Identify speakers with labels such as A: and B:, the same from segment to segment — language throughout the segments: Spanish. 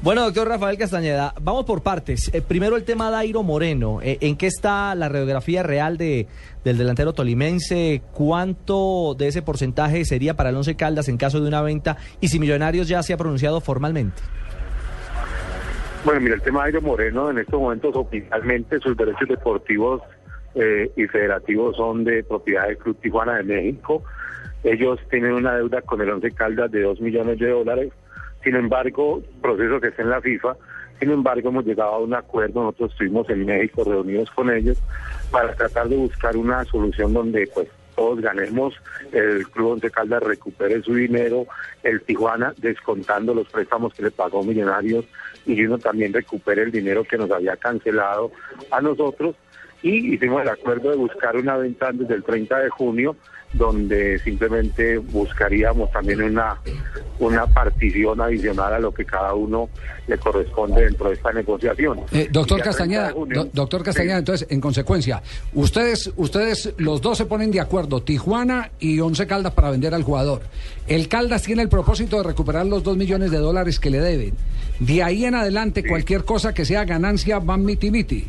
A: Bueno, doctor Rafael Castañeda, vamos por partes. Eh, primero el tema Dairo Moreno. Eh, ¿En qué está la radiografía real de, del delantero tolimense? ¿Cuánto de ese porcentaje sería para el Once Caldas en caso de una venta? Y si Millonarios ya se ha pronunciado formalmente.
B: Bueno, mira, el tema de Airo Moreno en estos momentos oficialmente sus derechos deportivos eh, y federativos son de propiedad del Club Tijuana de México. Ellos tienen una deuda con el Once Caldas de 2 millones de dólares. Sin embargo, proceso que está en la FIFA, sin embargo hemos llegado a un acuerdo, nosotros estuvimos en México reunidos con ellos para tratar de buscar una solución donde pues todos ganemos, el Club Once Caldas recupere su dinero, el Tijuana descontando los préstamos que le pagó Millonarios y uno también recupere el dinero que nos había cancelado a nosotros y hicimos el acuerdo de buscar una venta antes del 30 de junio donde simplemente buscaríamos también una una partición adicional a lo que cada uno le corresponde dentro de esta negociación.
C: Eh, doctor
B: Y a 30 de
C: Castañeda,
B: junio-
C: do- doctor Castañeda,
B: Sí.
C: entonces, en consecuencia, ustedes, ustedes los dos se ponen de acuerdo, Tijuana y Once Caldas para vender al jugador. El Caldas tiene el propósito de recuperar los dos millones de dólares que le deben. De ahí en adelante, cualquier cosa que sea ganancia van miti miti.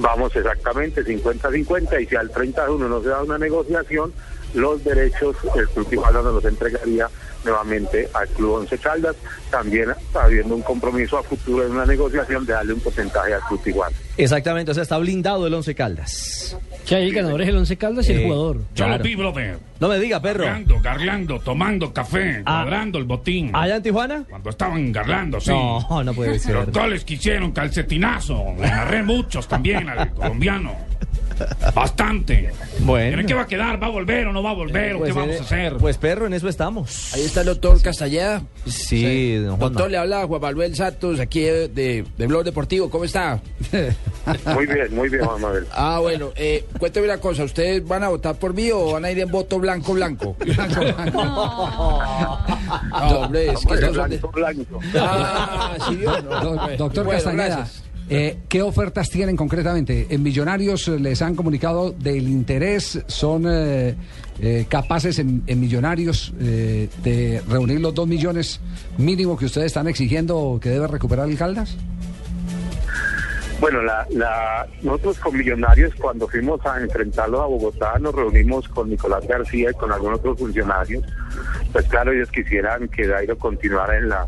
B: Vamos exactamente 50-50 y si al 30 de junio no se da una negociación, los derechos el Club Tijuana los entregaría nuevamente al Club Once Caldas, también habiendo un compromiso a futuro en una negociación de darle un porcentaje al Club Tijuana.
A: Exactamente, o sea, está blindado el Once Caldas.
D: Que ahí el ganador es el Once Caldas y
A: Eh,
D: el jugador.
E: Yo
A: Claro.
E: lo vi, brother.
A: No me diga, perro.
E: Garlando, garlando, tomando café,
A: Ah.
E: cuadrando el botín.
A: ¿Allá en Tijuana?
E: Cuando estaban garlando, sí.
A: No, no puede ser.
E: Los goles que hicieron, calcetinazo. Le agarré muchos también al colombiano. Bastante.
A: Bueno.
E: ¿En qué va a quedar? ¿Va a volver o no va a volver? ¿O
A: Pues,
E: qué vamos
A: eh,
E: a hacer?
A: Pues perro, en eso estamos.
F: Ahí está el doctor Castañeda.
A: Sí, don Juanma.
F: Doctor, le habla Juan Manuel Santos, aquí de, de, Blog Deportivo. ¿Cómo está?
B: Muy bien, muy bien, Juan Manuel.
F: Ah, bueno, eh, cuénteme una cosa. ¿Ustedes van a votar por mí o van a ir en voto blanco, blanco? No, hombre, es que
B: Hombre,
F: estos son de-
B: blanco, blanco.
F: Ah, sí, vio, no,
C: doctor
F: bueno,
C: Castañeda,
F: gracias.
C: Eh, ¿qué ofertas tienen concretamente? En Millonarios les han comunicado del interés, son eh, eh, capaces en, Millonarios eh, de reunir los dos millones mínimo que ustedes están exigiendo que debe recuperar el Caldas?
B: Bueno, la, la, nosotros con Millonarios cuando fuimos a enfrentarlos a Bogotá nos reunimos con Nicolás García y con algunos otros funcionarios. Pues claro, ellos quisieran que Dairo continuara en la,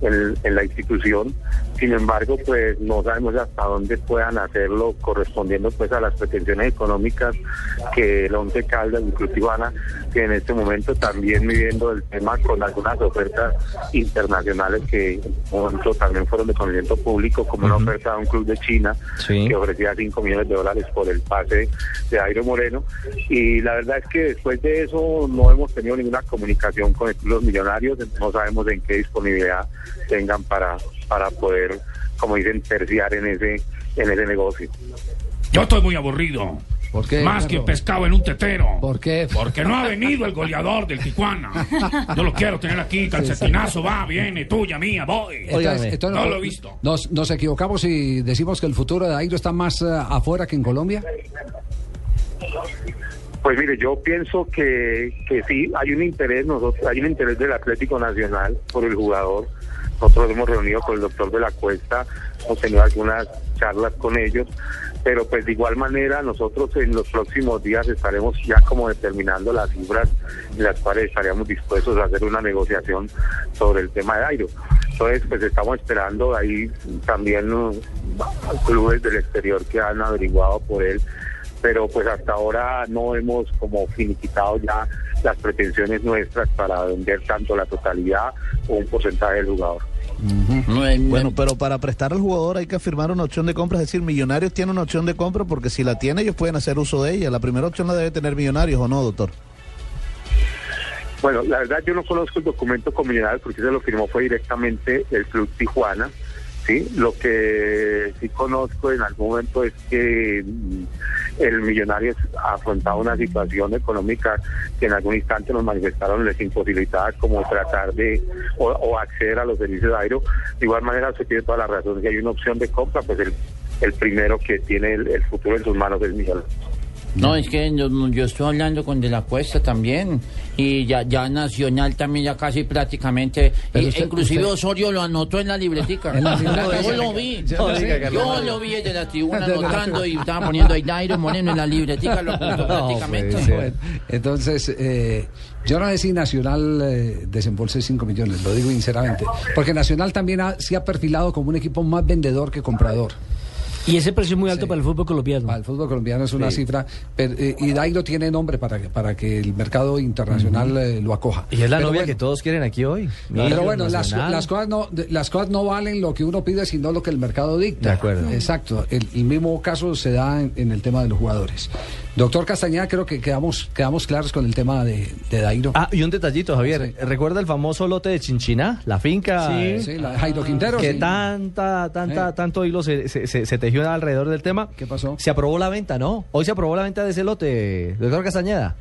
B: en la institución. Sin embargo, pues no sabemos hasta dónde puedan hacerlo correspondiendo pues a las pretensiones económicas que el Once Caldas y Club que en este momento también midiendo el tema con algunas ofertas internacionales que en momento también fueron de conocimiento público, como una oferta de un club de China
A: Sí.
B: que ofrecía 5 millones de dólares por el pase de Airo Moreno. Y la verdad es que después de eso no hemos tenido ninguna comunicación con el club Los Millonarios, no sabemos en qué disponibilidad tengan para, para poder, como dicen, terciar en ese, en ese negocio.
E: Yo estoy muy aburrido.
C: ¿Por qué?
E: Más que pescado en un tetero.
C: ¿Por qué?
E: Porque no ha venido el goleador del Tijuana. Yo lo quiero tener aquí, calcetinazo, va, viene, tuya, mía, voy.
A: Óigame.
E: No lo he visto.
C: Nos, nos equivocamos y decimos que el futuro de Airo está más eh, afuera que en Colombia.
B: Pues mire, yo pienso que, que sí, hay un interés, nosotros, hay un interés del Atlético Nacional por el jugador. Nosotros hemos reunido con el doctor de la Cuesta, hemos tenido algunas charlas con ellos, pero pues de igual manera nosotros en los próximos días estaremos ya como determinando las cifras en las cuales estaríamos dispuestos a hacer una negociación sobre el tema de Airo. Entonces, pues estamos esperando ahí también uh, clubes del exterior que han averiguado por él pero pues hasta ahora no hemos como finiquitado ya las pretensiones nuestras para vender tanto la totalidad o un porcentaje del jugador.
G: Bueno, pero para prestar al jugador hay que firmar una opción de compra, es decir, Millonarios tiene una opción de compra porque si la tiene ellos pueden hacer uso de ella. La primera opción la debe tener Millonarios o no, doctor.
B: Bueno, la verdad yo no conozco el documento con Millonarios porque se lo firmó fue directamente el Club Tijuana. Sí, lo que sí conozco en algún momento es que mm, el Millonarios afrontaba una situación económica que en algún instante nos manifestaron les imposibilitaba como tratar de o, acceder a los servicios de aero. De igual manera se tiene toda la razón. Si hay una opción de compra, pues el, el primero que tiene el, futuro en sus manos es Millonarios.
H: No, es que yo, yo estoy hablando con De La Cuesta también y ya, ya Nacional también ya casi prácticamente,
C: Pero
H: y-
C: usted-
H: inclusive
C: usted-
H: Osorio lo anotó en la libretica.
C: En la libretica.
H: yo lo vi, yo lo vi desde la tribuna anotando y estaba poniendo ahí Dairo Moreno en la libretica, lo apuntó
A: No,
H: prácticamente.
C: Bueno, entonces, eh, yo no sé si Nacional eh, desembolse 5 millones, lo digo sinceramente. Porque Nacional también ha- se ha perfilado como un equipo más vendedor que comprador.
D: Y ese precio es muy alto
C: Sí.
D: para el fútbol colombiano.
C: Para el fútbol colombiano es una cifra, pero, eh, y Dairo tiene nombre para, que- para que el mercado internacional eh, lo acoja.
A: Y es la
C: Pero
A: novia
C: bueno,
A: que todos quieren aquí hoy.
C: Pero bueno, las, cosas no, de- las cosas no valen lo que uno pide, sino lo que el mercado dicta.
A: De acuerdo.
C: Exacto. El, el mismo caso se da en, en el tema de los jugadores. Doctor Castañeda, creo que quedamos, quedamos claros con el tema de, de Dairo.
A: Ah, y un detallito, Javier. ¿Recuerda el famoso lote de Chinchiná? La finca.
C: Sí, sí, la de Jairo Quintero.
A: Que
C: sí.
A: tanta, tanta,
C: Sí.
A: tanto hilo se, se, se- se alrededor del tema.
C: ¿Qué pasó?
A: Se aprobó la venta, ¿no? Hoy se aprobó la venta de ese lote, doctor Castañeda.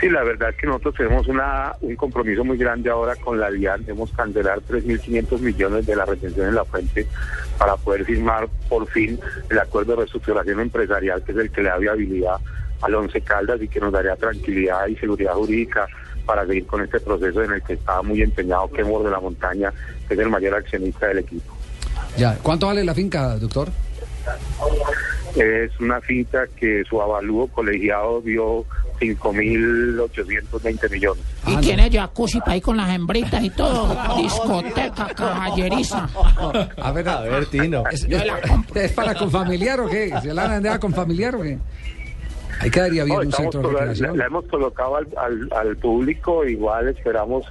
B: Sí, la verdad es que nosotros tenemos una, un compromiso muy grande ahora con la DIAN. Debemos cancelar 3.500 millones de la retención en la fuente para poder firmar por fin el acuerdo de reestructuración empresarial, que es el que le da viabilidad al Once Caldas y que nos daría tranquilidad y seguridad jurídica para seguir con este proceso en el que estaba muy empeñado Kenmore de la Montaña, que es el mayor accionista del equipo.
C: Ya. ¿Cuánto vale la finca, doctor?
B: Es una finca que su avalúo colegiado dio 5.820 millones.
H: Y
C: Ah,
H: tiene jacuzzi para ir con las hembritas y todo, discoteca, caballeriza.
C: A ver,
A: A ver, Tino.
C: ¿Es,
H: Yo la compro.
C: ¿es para con familiar o qué? ¿Se la andar con familiar o qué? Ahí quedaría bien
B: No,
C: un centro de
B: la, la hemos colocado al, al, al público, igual esperamos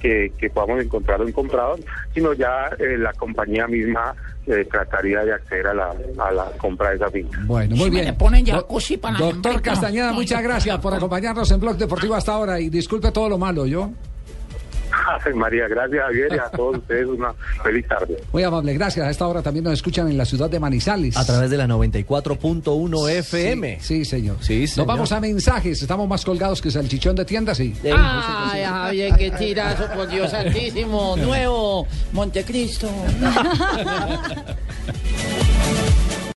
B: que, que podamos encontrar un comprador, sino ya eh, la compañía misma eh, trataría de acceder a la, a la compra de esa finca.
C: Bueno, muy
H: Si me
C: bien.
H: le ponen
C: Do-
H: jacuzzi para la
C: Doctor. Castañeda, muchas gracias por acompañarnos en Blog Deportivo hasta ahora y disculpe todo lo malo, ¿yo?
B: María, gracias Javier y a todos ustedes una feliz tarde.
C: Muy amable, gracias. A esta hora también nos escuchan en la ciudad de Manizales.
A: A través de la 94.1 FM.
C: Sí, sí, señor.
A: Sí,
C: Nos
A: señor.
C: vamos a mensajes. Estamos más colgados que el chichón de tienda, sí.
H: Ay, Javier, qué tirazo, por Dios santísimo, nuevo, Montecristo.